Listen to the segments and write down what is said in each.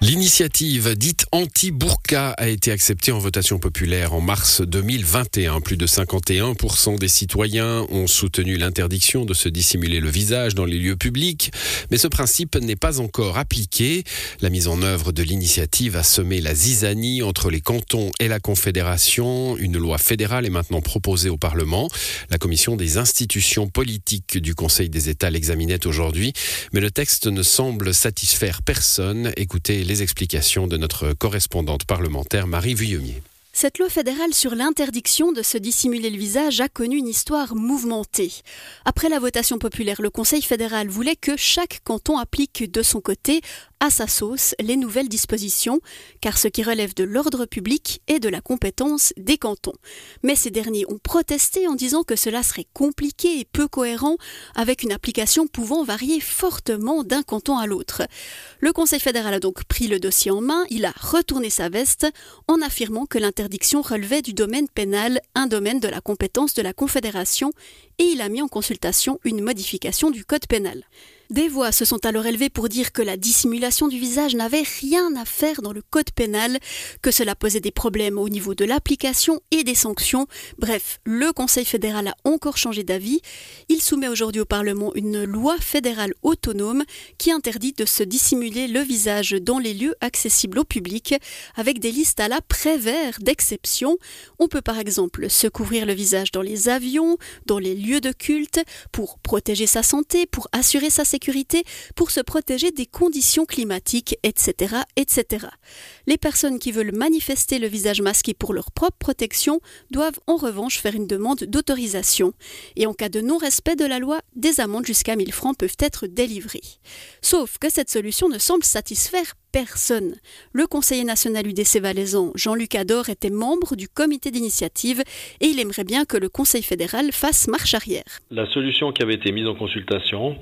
L'initiative dite anti-burqa a été acceptée en votation populaire en mars 2021. Plus de 51% des citoyens ont soutenu l'interdiction de se dissimuler le visage dans les lieux publics, mais ce principe n'est pas encore appliqué. La mise en œuvre de l'initiative a semé la zizanie entre les cantons et la Confédération. Une loi fédérale est maintenant proposée au Parlement. La commission des institutions politiques du Conseil des États l'examinait aujourd'hui, mais le texte ne semble satisfaire personne. Écoutez les explications de notre correspondante parlementaire Marie Vuillemier. Cette loi fédérale sur l'interdiction de se dissimuler le visage a connu une histoire mouvementée. Après la votation populaire, le Conseil fédéral voulait que chaque canton applique de son côté à sa sauce les nouvelles dispositions, car ce qui relève de l'ordre public est de la compétence des cantons. Mais ces derniers ont protesté en disant que cela serait compliqué et peu cohérent, avec une application pouvant varier fortement d'un canton à l'autre. Le Conseil fédéral a donc pris le dossier en main, il a retourné sa veste en affirmant que l'interdiction relevait du domaine pénal, un domaine de la compétence de la Confédération, et il a mis en consultation une modification du Code pénal. Des voix se sont alors élevées pour dire que la dissimulation du visage n'avait rien à faire dans le code pénal, que cela posait des problèmes au niveau de l'application et des sanctions. Bref, le Conseil fédéral a encore changé d'avis. Il soumet aujourd'hui au Parlement une loi fédérale autonome qui interdit de se dissimuler le visage dans les lieux accessibles au public avec des listes à la prévert d'exception. On peut par exemple se couvrir le visage dans les avions, dans les lieux de culte, pour protéger sa santé, pour assurer sa sécurité pour se protéger des conditions climatiques, etc., etc. Les personnes qui veulent manifester le visage masqué pour leur propre protection doivent en revanche faire une demande d'autorisation. Et en cas de non-respect de la loi, des amendes jusqu'à 1000 francs peuvent être délivrées. Sauf que cette solution ne semble satisfaire personne. Le conseiller national UDC Valaisan, Jean-Luc Ador, était membre du comité d'initiative et il aimerait bien que le Conseil fédéral fasse marche arrière. La solution qui avait été mise en consultation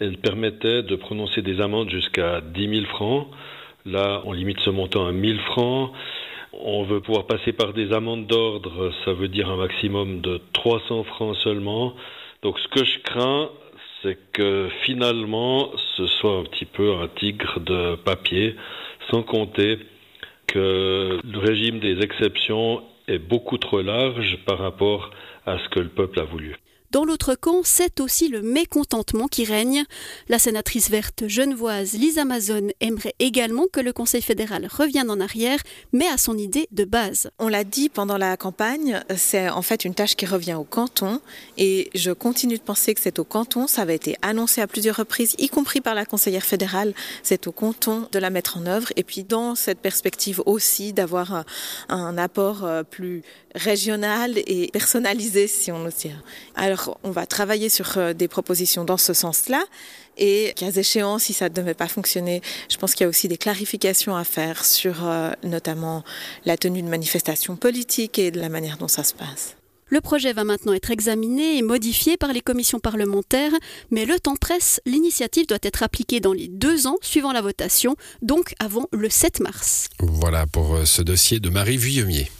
elle permettait de prononcer des amendes jusqu'à 10 000 francs. Là, on limite ce montant à 1000 francs. On veut pouvoir passer par des amendes d'ordre, ça veut dire un maximum de 300 francs seulement. Donc ce que je crains, c'est que finalement, ce soit un petit peu un tigre de papier, sans compter que le régime des exceptions est beaucoup trop large par rapport à ce que le peuple a voulu. Dans l'autre camp, c'est aussi le mécontentement qui règne. La sénatrice verte genevoise Lisa Amazon aimerait également que le Conseil fédéral revienne en arrière, mais à son idée de base. On l'a dit pendant la campagne, c'est en fait une tâche qui revient au canton et je continue de penser que c'est au canton, ça avait été annoncé à plusieurs reprises, y compris par la conseillère fédérale, c'est au canton de la mettre en œuvre et puis dans cette perspective aussi d'avoir un, apport euh, plus régional et personnalisé si on ose dire. Alors on va travailler sur euh, des propositions dans ce sens-là. Et cas échéant, si ça ne devait pas fonctionner, je pense qu'il y a aussi des clarifications à faire sur euh, notamment la tenue de manifestations politiques et de la manière dont ça se passe. Le projet va maintenant être examiné et modifié par les commissions parlementaires, mais le temps presse, l'initiative doit être appliquée dans les deux ans suivant la votation, donc avant le 7 mars. Voilà pour euh, ce dossier de Marie Vuillemier.